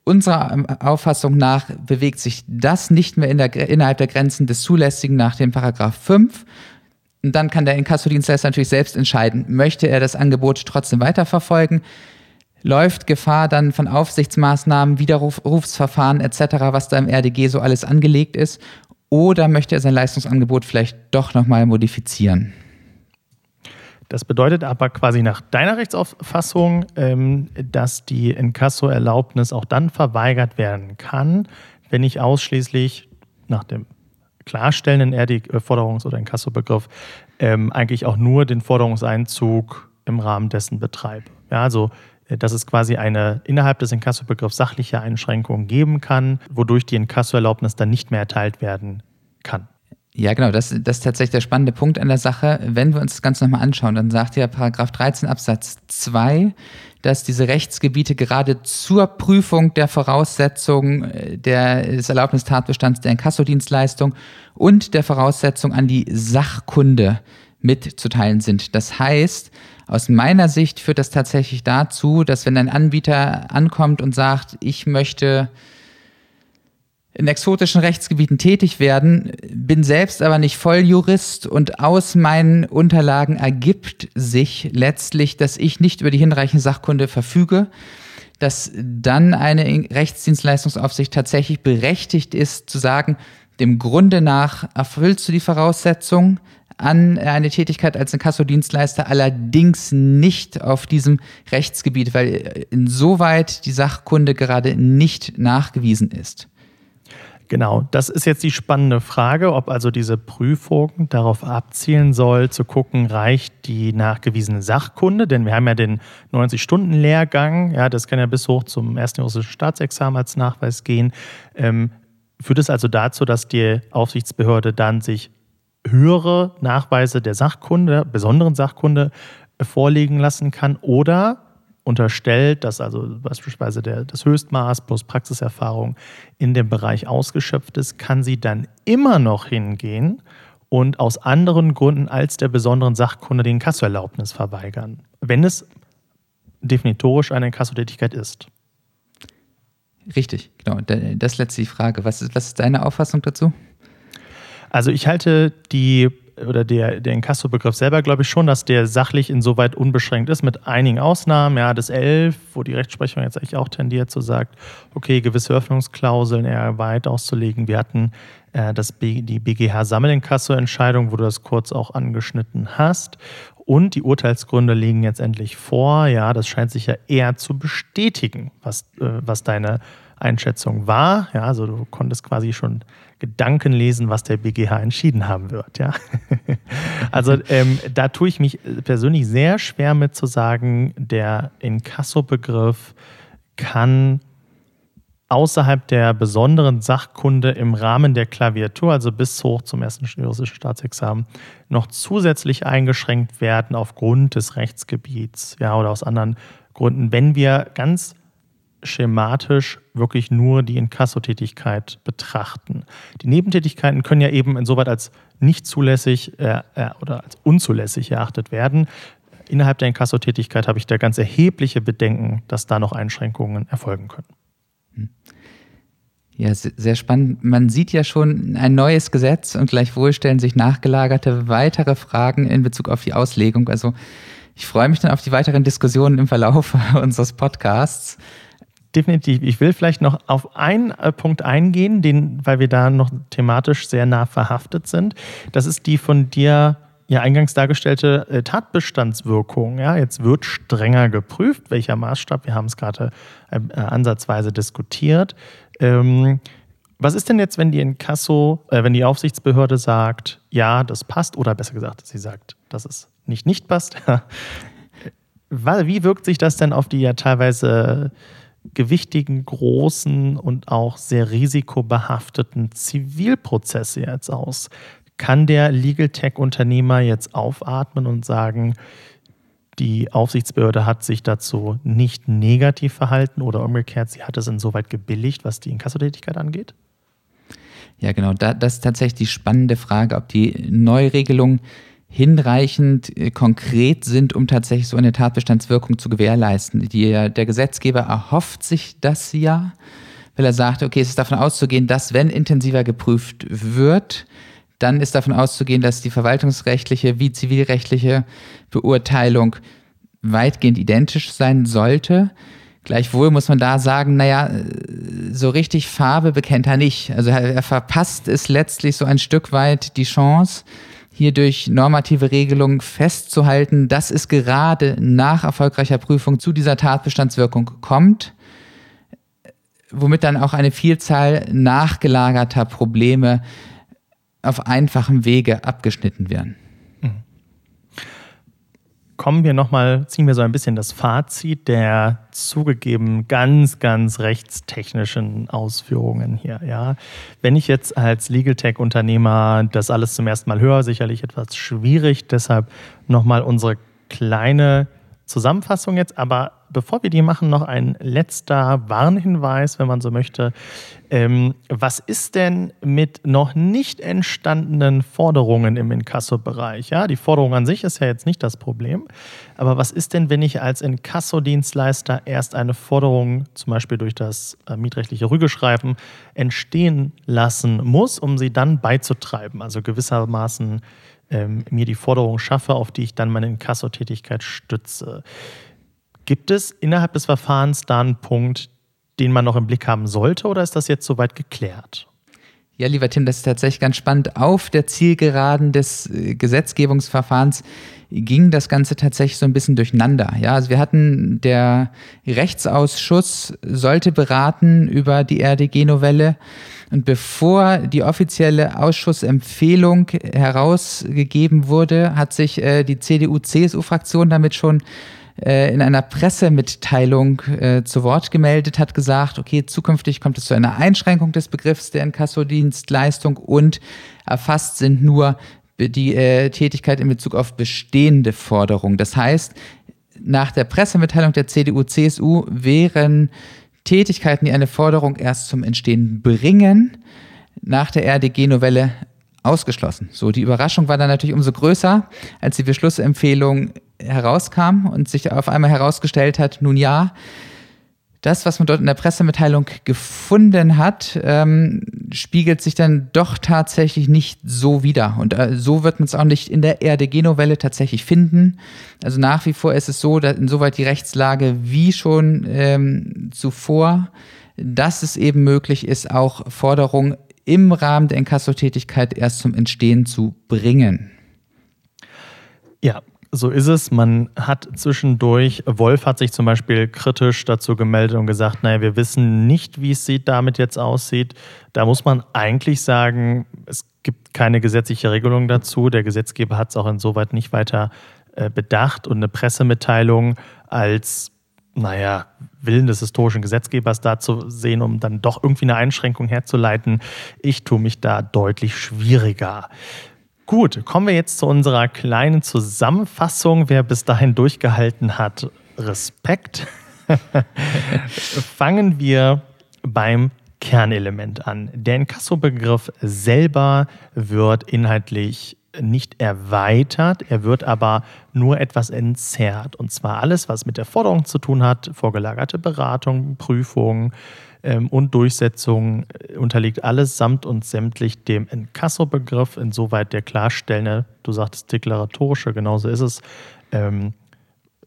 unserer Auffassung nach bewegt sich das nicht mehr in der, innerhalb der Grenzen des Zulässigen nach dem Paragraph 5. Und dann kann der Inkassodienstleister natürlich selbst entscheiden, möchte er das Angebot trotzdem weiterverfolgen, läuft Gefahr dann von Aufsichtsmaßnahmen, Widerrufsverfahren etc., was da im RDG so alles angelegt ist, oder möchte er sein Leistungsangebot vielleicht doch nochmal modifizieren? Das bedeutet aber quasi nach deiner Rechtsauffassung, ähm, dass die Inkasso-Erlaubnis auch dann verweigert werden kann, wenn ich ausschließlich nach dem klarstellenden RD-Forderungs- oder Inkasso-Begriff ähm, eigentlich auch nur den Forderungseinzug im Rahmen dessen betreibe. Ja, also dass es quasi eine innerhalb des Inkasso-Begriffs sachliche Einschränkungen geben kann, wodurch die Inkasso-Erlaubnis dann nicht mehr erteilt werden kann. Ja, genau, das, das ist tatsächlich der spannende Punkt an der Sache. Wenn wir uns das Ganze nochmal anschauen, dann sagt ja Paragraph 13 Absatz 2, dass diese Rechtsgebiete gerade zur Prüfung der Voraussetzungen äh, der, des Erlaubnistatbestands der Inkassodienstleistung und der Voraussetzung an die Sachkunde mitzuteilen sind. Das heißt, aus meiner Sicht führt das tatsächlich dazu, dass wenn ein Anbieter ankommt und sagt, ich möchte in exotischen Rechtsgebieten tätig werden, bin selbst aber nicht Volljurist und aus meinen Unterlagen ergibt sich letztlich, dass ich nicht über die hinreichende Sachkunde verfüge, dass dann eine Rechtsdienstleistungsaufsicht tatsächlich berechtigt ist zu sagen, dem Grunde nach erfüllst du die Voraussetzung, an eine Tätigkeit als Inkassodienstleister, allerdings nicht auf diesem Rechtsgebiet, weil insoweit die Sachkunde gerade nicht nachgewiesen ist. Genau, das ist jetzt die spannende Frage, ob also diese Prüfung darauf abzielen soll, zu gucken, reicht die nachgewiesene Sachkunde, denn wir haben ja den 90-Stunden-Lehrgang, ja, das kann ja bis hoch zum ersten russischen Staatsexamen als Nachweis gehen. Ähm, führt es also dazu, dass die Aufsichtsbehörde dann sich höhere Nachweise der Sachkunde, besonderen Sachkunde äh, vorlegen lassen kann oder unterstellt, dass also beispielsweise der, das Höchstmaß plus Praxiserfahrung in dem Bereich ausgeschöpft ist, kann sie dann immer noch hingehen und aus anderen Gründen als der besonderen Sachkunde den Kassoerlaubnis verweigern, wenn es definitorisch eine Kassotätigkeit ist. Richtig, genau. Das ist letztlich die Frage. Was ist, was ist deine Auffassung dazu? Also ich halte die oder der, der Inkasso-Begriff selber, glaube ich schon, dass der sachlich insoweit unbeschränkt ist, mit einigen Ausnahmen. Ja, das 11, wo die Rechtsprechung jetzt eigentlich auch tendiert, so sagt, okay, gewisse Öffnungsklauseln eher weit auszulegen. Wir hatten äh, das B, die BGH-Sammelinkasso-Entscheidung, wo du das kurz auch angeschnitten hast. Und die Urteilsgründe liegen jetzt endlich vor. Ja, das scheint sich ja eher zu bestätigen, was, äh, was deine Einschätzung war. Ja, also du konntest quasi schon Gedanken lesen, was der BGH entschieden haben wird. Ja? also ähm, da tue ich mich persönlich sehr schwer mit zu sagen, der Inkasso-Begriff kann außerhalb der besonderen Sachkunde im Rahmen der Klaviatur, also bis hoch zum ersten juristischen Staatsexamen, noch zusätzlich eingeschränkt werden aufgrund des Rechtsgebiets ja, oder aus anderen Gründen, wenn wir ganz schematisch wirklich nur die Inkassotätigkeit betrachten. Die Nebentätigkeiten können ja eben insoweit als nicht zulässig äh, äh, oder als unzulässig erachtet werden. Innerhalb der Inkassotätigkeit habe ich da ganz erhebliche Bedenken, dass da noch Einschränkungen erfolgen können. Ja, sehr spannend. Man sieht ja schon ein neues Gesetz und gleichwohl stellen sich nachgelagerte weitere Fragen in Bezug auf die Auslegung. Also ich freue mich dann auf die weiteren Diskussionen im Verlauf unseres Podcasts definitiv. Ich will vielleicht noch auf einen äh, Punkt eingehen, den, weil wir da noch thematisch sehr nah verhaftet sind. Das ist die von dir ja eingangs dargestellte äh, Tatbestandswirkung. Ja, jetzt wird strenger geprüft, welcher Maßstab. Wir haben es gerade äh, ansatzweise diskutiert. Ähm, was ist denn jetzt, wenn die Inkasso, äh, wenn die Aufsichtsbehörde sagt, ja, das passt, oder besser gesagt, sie sagt, dass es nicht nicht passt? Wie wirkt sich das denn auf die ja teilweise gewichtigen, großen und auch sehr risikobehafteten Zivilprozesse jetzt aus? Kann der Legal Tech-Unternehmer jetzt aufatmen und sagen, die Aufsichtsbehörde hat sich dazu nicht negativ verhalten oder umgekehrt, sie hat es insoweit gebilligt, was die Inkassotätigkeit angeht? Ja, genau. das ist tatsächlich die spannende Frage, ob die Neuregelung hinreichend äh, konkret sind, um tatsächlich so eine Tatbestandswirkung zu gewährleisten. Die, der Gesetzgeber erhofft sich das ja, weil er sagt, okay, es ist davon auszugehen, dass wenn intensiver geprüft wird, dann ist davon auszugehen, dass die verwaltungsrechtliche wie zivilrechtliche Beurteilung weitgehend identisch sein sollte. Gleichwohl muss man da sagen, naja, so richtig Farbe bekennt er nicht. Also er, er verpasst es letztlich so ein Stück weit die Chance, hier durch normative Regelungen festzuhalten, dass es gerade nach erfolgreicher Prüfung zu dieser Tatbestandswirkung kommt, womit dann auch eine Vielzahl nachgelagerter Probleme auf einfachem Wege abgeschnitten werden kommen wir nochmal, ziehen wir so ein bisschen das Fazit der zugegeben ganz, ganz rechtstechnischen Ausführungen hier. Ja. Wenn ich jetzt als Legal Tech-Unternehmer das alles zum ersten Mal höre, sicherlich etwas schwierig, deshalb nochmal unsere kleine Zusammenfassung jetzt, aber bevor wir die machen, noch ein letzter Warnhinweis, wenn man so möchte. Ähm, was ist denn mit noch nicht entstandenen Forderungen im Inkasso-Bereich? Ja, die Forderung an sich ist ja jetzt nicht das Problem. Aber was ist denn, wenn ich als Inkasso-Dienstleister erst eine Forderung, zum Beispiel durch das äh, mietrechtliche Rügeschreiben, entstehen lassen muss, um sie dann beizutreiben? Also gewissermaßen ähm, mir die Forderung schaffe, auf die ich dann meine Inkasso-Tätigkeit stütze. Gibt es innerhalb des Verfahrens da einen Punkt, den man noch im Blick haben sollte oder ist das jetzt soweit geklärt? Ja, lieber Tim, das ist tatsächlich ganz spannend. Auf der Zielgeraden des äh, Gesetzgebungsverfahrens ging das Ganze tatsächlich so ein bisschen durcheinander. Ja, also wir hatten der Rechtsausschuss sollte beraten über die RDG-Novelle. Und bevor die offizielle Ausschussempfehlung herausgegeben wurde, hat sich äh, die CDU-CSU-Fraktion damit schon äh, in einer Pressemitteilung äh, zu Wort gemeldet, hat gesagt, okay, zukünftig kommt es zu einer Einschränkung des Begriffs der Inkassodienstleistung und erfasst sind nur die äh, Tätigkeit in Bezug auf bestehende Forderungen. Das heißt, nach der Pressemitteilung der CDU-CSU wären Tätigkeiten, die eine Forderung erst zum Entstehen bringen, nach der RDG-Novelle ausgeschlossen. So, die Überraschung war dann natürlich umso größer, als die Beschlussempfehlung herauskam und sich auf einmal herausgestellt hat, nun ja, das, was man dort in der Pressemitteilung gefunden hat, ähm, spiegelt sich dann doch tatsächlich nicht so wider. Und äh, so wird man es auch nicht in der RDG-Novelle tatsächlich finden. Also nach wie vor ist es so, dass insoweit die Rechtslage wie schon ähm, zuvor, dass es eben möglich ist, auch Forderungen im Rahmen der Inkassotätigkeit erst zum Entstehen zu bringen. Ja, so ist es. Man hat zwischendurch, Wolf hat sich zum Beispiel kritisch dazu gemeldet und gesagt, naja, wir wissen nicht, wie es damit jetzt aussieht. Da muss man eigentlich sagen, es gibt keine gesetzliche Regelung dazu. Der Gesetzgeber hat es auch insoweit nicht weiter äh, bedacht und eine Pressemitteilung als naja, Willen des historischen Gesetzgebers da zu sehen, um dann doch irgendwie eine Einschränkung herzuleiten. Ich tue mich da deutlich schwieriger. Gut, kommen wir jetzt zu unserer kleinen Zusammenfassung. Wer bis dahin durchgehalten hat, Respekt. Fangen wir beim Kernelement an. Der Inkasso-Begriff selber wird inhaltlich nicht erweitert, er wird aber nur etwas entzerrt. Und zwar alles, was mit der Forderung zu tun hat, vorgelagerte Beratung, Prüfung ähm, und Durchsetzung, äh, unterliegt alles samt und sämtlich dem Inkasso-Begriff, insoweit der klarstellende, du sagtest deklaratorische, genauso ist es, ähm,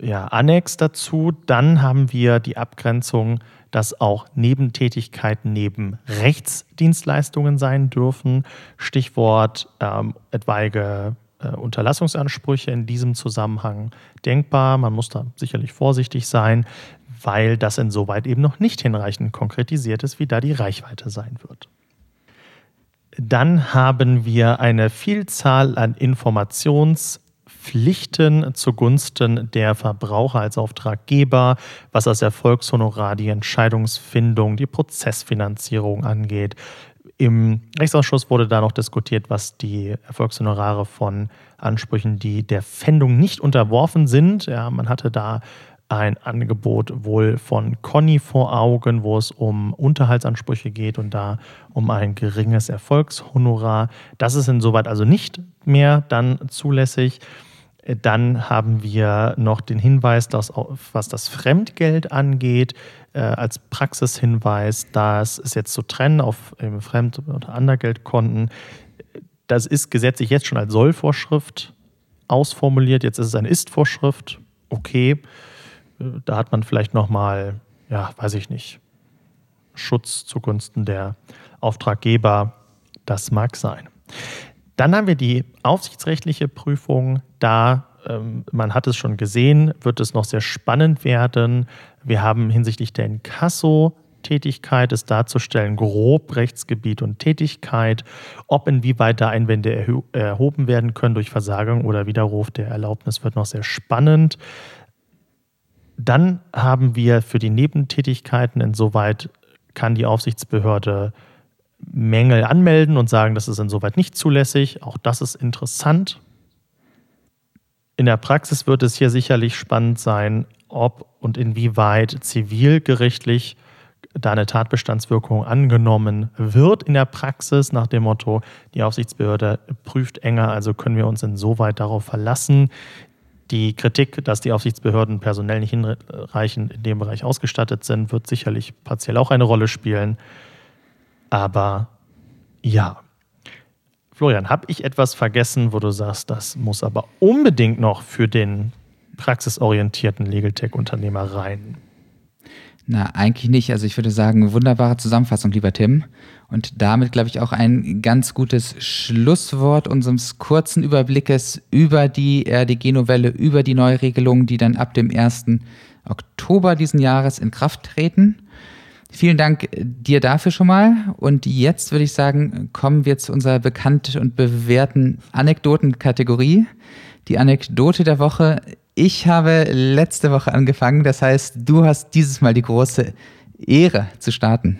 ja, Annex dazu. Dann haben wir die Abgrenzung dass auch Nebentätigkeiten neben Rechtsdienstleistungen sein dürfen. Stichwort ähm, etwaige äh, Unterlassungsansprüche in diesem Zusammenhang denkbar. Man muss da sicherlich vorsichtig sein, weil das insoweit eben noch nicht hinreichend konkretisiert ist, wie da die Reichweite sein wird. Dann haben wir eine Vielzahl an Informations- Pflichten zugunsten der Verbraucher als Auftraggeber, was das Erfolgshonorar, die Entscheidungsfindung, die Prozessfinanzierung angeht. Im Rechtsausschuss wurde da noch diskutiert, was die Erfolgshonorare von Ansprüchen, die der Pfändung nicht unterworfen sind. Ja, man hatte da ein Angebot wohl von Conny vor Augen, wo es um Unterhaltsansprüche geht und da um ein geringes Erfolgshonorar. Das ist insoweit also nicht mehr dann zulässig. Dann haben wir noch den Hinweis, dass was das Fremdgeld angeht, äh, als Praxishinweis, das ist jetzt zu trennen auf Fremd- oder Andergeldkonten. Das ist gesetzlich jetzt schon als Sollvorschrift ausformuliert. Jetzt ist es eine Ist-Vorschrift. Okay, da hat man vielleicht nochmal, ja, weiß ich nicht, Schutz zugunsten der Auftraggeber. Das mag sein. Dann haben wir die aufsichtsrechtliche Prüfung. Da, ähm, man hat es schon gesehen, wird es noch sehr spannend werden. Wir haben hinsichtlich der Inkasso Tätigkeit ist darzustellen, grob Rechtsgebiet und Tätigkeit, ob inwieweit da Einwände erhoben werden können durch Versagung oder Widerruf der Erlaubnis wird noch sehr spannend. Dann haben wir für die Nebentätigkeiten, insoweit kann die Aufsichtsbehörde Mängel anmelden und sagen, das ist insoweit nicht zulässig. Auch das ist interessant. In der Praxis wird es hier sicherlich spannend sein, ob und inwieweit zivilgerichtlich da eine Tatbestandswirkung angenommen wird in der Praxis nach dem Motto, die Aufsichtsbehörde prüft enger, also können wir uns insoweit darauf verlassen. Die Kritik, dass die Aufsichtsbehörden personell nicht hinreichend in dem Bereich ausgestattet sind, wird sicherlich partiell auch eine Rolle spielen. Aber ja. Florian, habe ich etwas vergessen, wo du sagst, das muss aber unbedingt noch für den praxisorientierten Legal Tech-Unternehmer rein? Na, eigentlich nicht. Also ich würde sagen, wunderbare Zusammenfassung, lieber Tim. Und damit, glaube ich, auch ein ganz gutes Schlusswort unseres kurzen Überblickes über die RDG-Novelle, über die Neuregelungen, die dann ab dem 1. Oktober diesen Jahres in Kraft treten. Vielen Dank dir dafür schon mal. Und jetzt würde ich sagen, kommen wir zu unserer bekannt und bewährten Anekdotenkategorie. Die Anekdote der Woche ich habe letzte Woche angefangen, das heißt, du hast dieses Mal die große Ehre zu starten.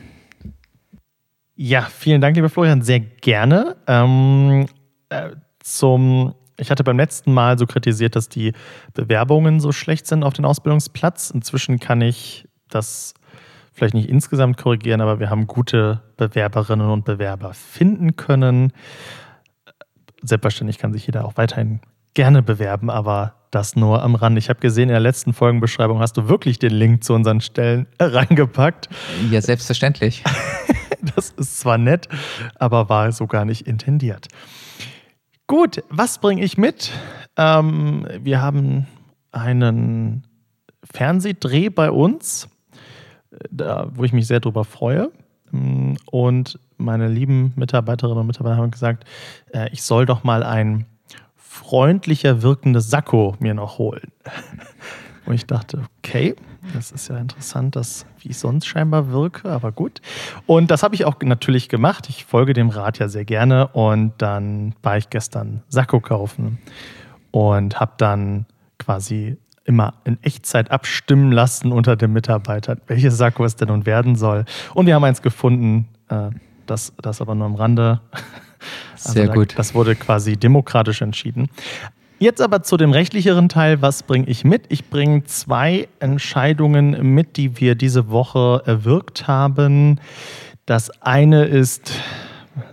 Ja, vielen Dank, lieber Florian, sehr gerne. Ähm, äh, zum, ich hatte beim letzten Mal so kritisiert, dass die Bewerbungen so schlecht sind auf den Ausbildungsplatz. Inzwischen kann ich das vielleicht nicht insgesamt korrigieren, aber wir haben gute Bewerberinnen und Bewerber finden können. Selbstverständlich kann sich jeder auch weiterhin gerne bewerben, aber das nur am Rand. Ich habe gesehen, in der letzten Folgenbeschreibung hast du wirklich den Link zu unseren Stellen reingepackt. Ja, selbstverständlich. das ist zwar nett, aber war so gar nicht intendiert. Gut, was bringe ich mit? Ähm, wir haben einen Fernsehdreh bei uns, da, wo ich mich sehr drüber freue. Und meine lieben Mitarbeiterinnen und Mitarbeiter haben gesagt, äh, ich soll doch mal ein freundlicher wirkendes Sakko mir noch holen. Und ich dachte, okay, das ist ja interessant, dass, wie ich sonst scheinbar wirke, aber gut. Und das habe ich auch natürlich gemacht. Ich folge dem Rat ja sehr gerne. Und dann war ich gestern Sakko kaufen und habe dann quasi immer in Echtzeit abstimmen lassen unter den Mitarbeitern, welches Sakko es denn nun werden soll. Und wir haben eins gefunden, äh, das, das aber nur am Rande. Also Sehr da, gut. Das wurde quasi demokratisch entschieden. Jetzt aber zu dem rechtlicheren Teil. Was bringe ich mit? Ich bringe zwei Entscheidungen mit, die wir diese Woche erwirkt haben. Das eine ist,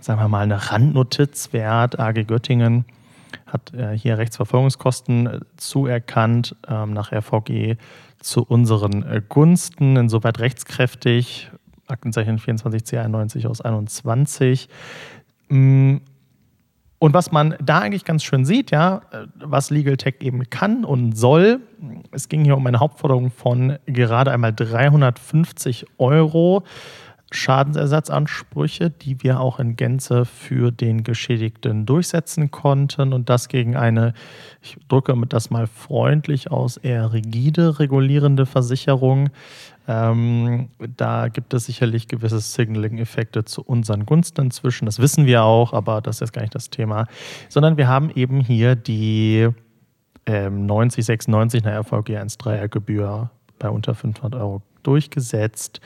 sagen wir mal, eine Randnotiz wert. AG Göttingen hat äh, hier Rechtsverfolgungskosten äh, zuerkannt ähm, nach RVG zu unseren äh, Gunsten, insoweit rechtskräftig. Aktenzeichen 24C91 aus 21. Mm, und was man da eigentlich ganz schön sieht, ja, was Legal Tech eben kann und soll, es ging hier um eine Hauptforderung von gerade einmal 350 Euro Schadensersatzansprüche, die wir auch in Gänze für den Geschädigten durchsetzen konnten und das gegen eine, ich drücke das mal freundlich aus, eher rigide regulierende Versicherung. Ähm, da gibt es sicherlich gewisse Signaling-Effekte zu unseren Gunsten inzwischen. Das wissen wir auch, aber das ist jetzt gar nicht das Thema. Sondern wir haben eben hier die ähm, 9096 einer RVG 1.3er Gebühr bei unter 500 Euro durchgesetzt.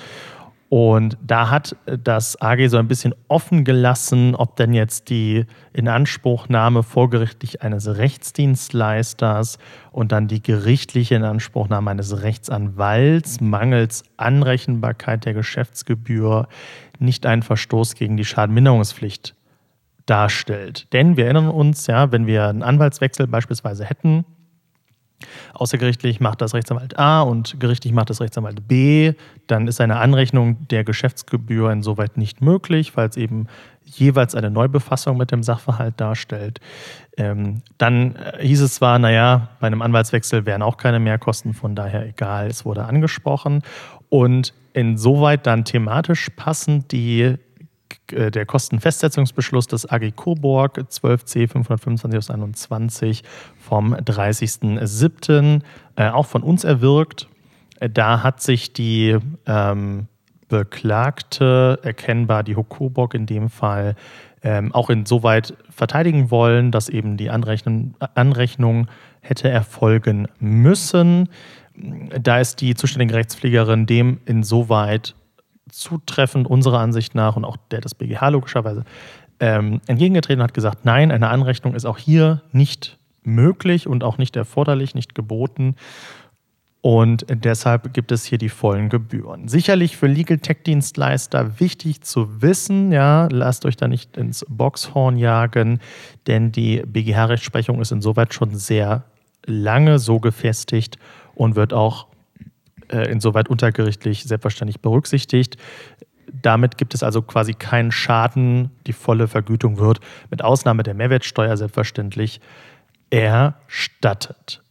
Und da hat das AG so ein bisschen offen gelassen, ob denn jetzt die Inanspruchnahme vorgerichtlich eines Rechtsdienstleisters und dann die gerichtliche Inanspruchnahme eines Rechtsanwalts mangels Anrechenbarkeit der Geschäftsgebühr nicht einen Verstoß gegen die Schadenminderungspflicht darstellt. Denn wir erinnern uns, ja, wenn wir einen Anwaltswechsel beispielsweise hätten, Außergerichtlich macht das Rechtsanwalt A und gerichtlich macht das Rechtsanwalt B. Dann ist eine Anrechnung der Geschäftsgebühr insoweit nicht möglich, weil es eben jeweils eine Neubefassung mit dem Sachverhalt darstellt. Ähm, dann äh, hieß es zwar, naja, bei einem Anwaltswechsel wären auch keine Mehrkosten, von daher egal, es wurde angesprochen. Und insoweit dann thematisch passend die der Kostenfestsetzungsbeschluss des AG Coburg 12c 525 aus 21 vom 30.07. Äh, auch von uns erwirkt. Äh, da hat sich die ähm, Beklagte erkennbar, die Coburg in dem Fall, ähm, auch insoweit verteidigen wollen, dass eben die Anrechnung, Anrechnung hätte erfolgen müssen. Da ist die zuständige Rechtspflegerin dem insoweit zutreffend unserer Ansicht nach und auch der des BGH logischerweise ähm, entgegengetreten hat gesagt, nein, eine Anrechnung ist auch hier nicht möglich und auch nicht erforderlich, nicht geboten. Und deshalb gibt es hier die vollen Gebühren. Sicherlich für Legal Tech Dienstleister wichtig zu wissen, ja, lasst euch da nicht ins Boxhorn jagen, denn die BGH-Rechtsprechung ist insoweit schon sehr lange so gefestigt und wird auch insoweit untergerichtlich selbstverständlich berücksichtigt. Damit gibt es also quasi keinen Schaden. Die volle Vergütung wird mit Ausnahme der Mehrwertsteuer selbstverständlich erstattet.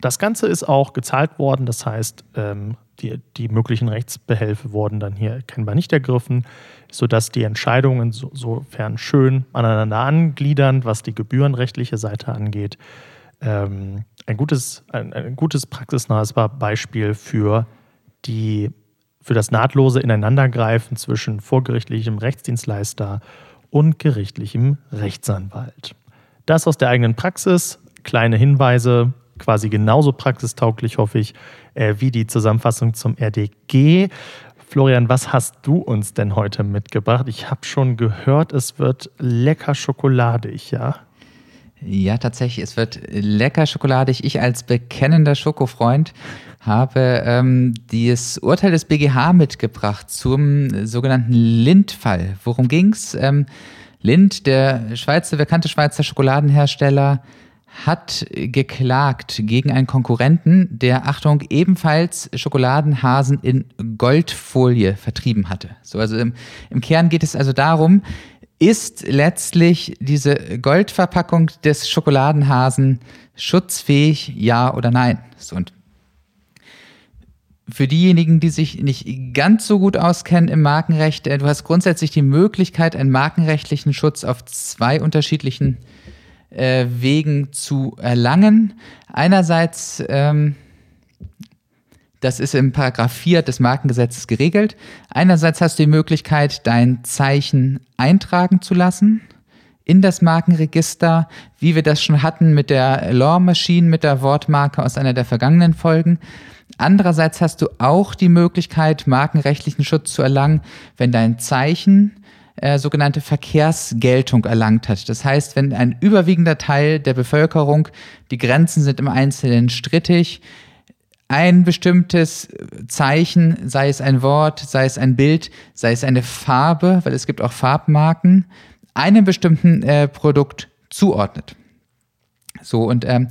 Das Ganze ist auch gezahlt worden, das heißt, ähm, die, die möglichen Rechtsbehelfe wurden dann hier erkennbar nicht ergriffen, sodass die Entscheidungen insofern schön aneinander angliedern, was die gebührenrechtliche Seite angeht, ähm, ein gutes, ein, ein gutes praxisnahes Beispiel für, die, für das nahtlose Ineinandergreifen zwischen vorgerichtlichem Rechtsdienstleister und gerichtlichem Rechtsanwalt. Das aus der eigenen Praxis, kleine Hinweise, quasi genauso praxistauglich, hoffe ich, äh, wie die Zusammenfassung zum RDG. Florian, was hast du uns denn heute mitgebracht? Ich habe schon gehört, es wird lecker schokoladig, ja? Ja, tatsächlich, es wird lecker schokoladig. Ich als bekennender Schokofreund habe ähm, das Urteil des BGH mitgebracht zum sogenannten Lind-Fall. Worum ging's? Ähm, Lind, der Schweizer, bekannte Schweizer Schokoladenhersteller, hat geklagt gegen einen Konkurrenten, der, Achtung, ebenfalls Schokoladenhasen in Goldfolie vertrieben hatte. So, also im, im Kern geht es also darum, ist letztlich diese Goldverpackung des Schokoladenhasen schutzfähig, ja oder nein? Und für diejenigen, die sich nicht ganz so gut auskennen im Markenrecht, äh, du hast grundsätzlich die Möglichkeit, einen markenrechtlichen Schutz auf zwei unterschiedlichen äh, Wegen zu erlangen. Einerseits ähm, das ist im Paragraph 4 des Markengesetzes geregelt. Einerseits hast du die Möglichkeit, dein Zeichen eintragen zu lassen in das Markenregister, wie wir das schon hatten mit der Law Machine, mit der Wortmarke aus einer der vergangenen Folgen. Andererseits hast du auch die Möglichkeit, markenrechtlichen Schutz zu erlangen, wenn dein Zeichen äh, sogenannte Verkehrsgeltung erlangt hat. Das heißt, wenn ein überwiegender Teil der Bevölkerung, die Grenzen sind im Einzelnen strittig, ein bestimmtes Zeichen, sei es ein Wort, sei es ein Bild, sei es eine Farbe, weil es gibt auch Farbmarken, einem bestimmten äh, Produkt zuordnet. So, und ähm,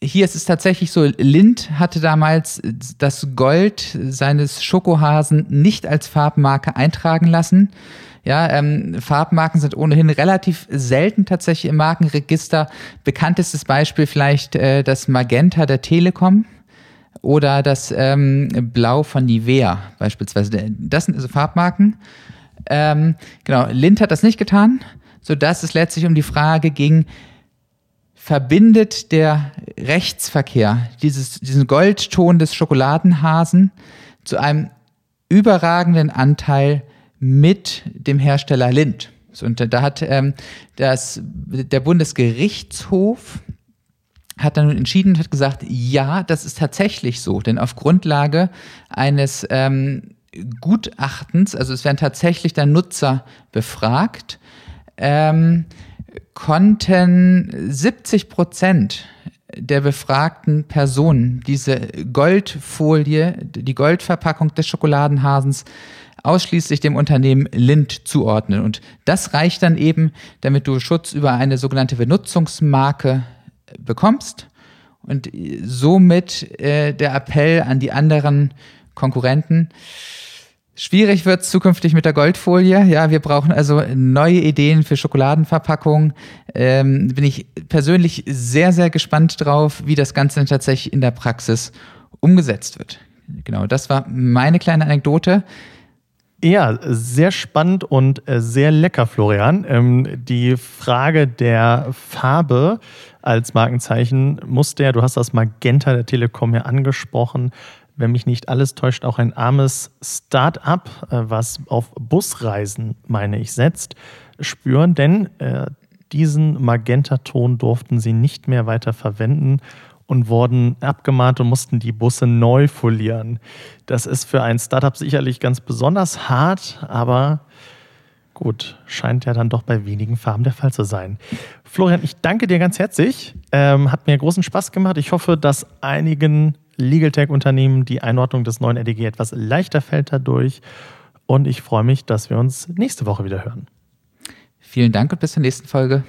hier ist es tatsächlich so, Lind hatte damals das Gold seines Schokohasen nicht als Farbmarke eintragen lassen. Ja, ähm, Farbmarken sind ohnehin relativ selten tatsächlich im Markenregister. Bekanntestes Beispiel vielleicht äh, das Magenta der Telekom oder das ähm, Blau von Nivea beispielsweise. Das sind also Farbmarken. Ähm, genau, Lind hat das nicht getan, sodass es letztlich um die Frage ging, verbindet der Rechtsverkehr dieses, diesen Goldton des Schokoladenhasen zu einem überragenden Anteil mit dem Hersteller Lind. Und da hat ähm, das, der Bundesgerichtshof hat dann entschieden und hat gesagt, ja, das ist tatsächlich so, denn auf Grundlage eines ähm, Gutachtens, also es werden tatsächlich dann Nutzer befragt, ähm, konnten 70 Prozent der befragten Personen diese Goldfolie, die Goldverpackung des Schokoladenhasens ausschließlich dem Unternehmen Lind zuordnen. Und das reicht dann eben, damit du Schutz über eine sogenannte Benutzungsmarke bekommst und somit äh, der Appell an die anderen Konkurrenten, Schwierig wird es zukünftig mit der Goldfolie. Ja, wir brauchen also neue Ideen für Schokoladenverpackungen. Ähm, bin ich persönlich sehr, sehr gespannt drauf, wie das Ganze tatsächlich in der Praxis umgesetzt wird. Genau, das war meine kleine Anekdote. Ja, sehr spannend und äh, sehr lecker, Florian. Ähm, die Frage der Farbe als Markenzeichen musste ja, du hast das Magenta der Telekom ja angesprochen, wenn mich nicht alles täuscht, auch ein armes Start-up, äh, was auf Busreisen, meine ich, setzt, spüren, denn äh, diesen Magentaton durften sie nicht mehr weiter verwenden und wurden abgemahnt und mussten die Busse neu folieren. Das ist für ein Startup sicherlich ganz besonders hart, aber gut, scheint ja dann doch bei wenigen Farben der Fall zu sein. Florian, ich danke dir ganz herzlich. Ähm, hat mir großen Spaß gemacht. Ich hoffe, dass einigen Legal Tech-Unternehmen die Einordnung des neuen RDG etwas leichter fällt dadurch. Und ich freue mich, dass wir uns nächste Woche wieder hören. Vielen Dank und bis zur nächsten Folge.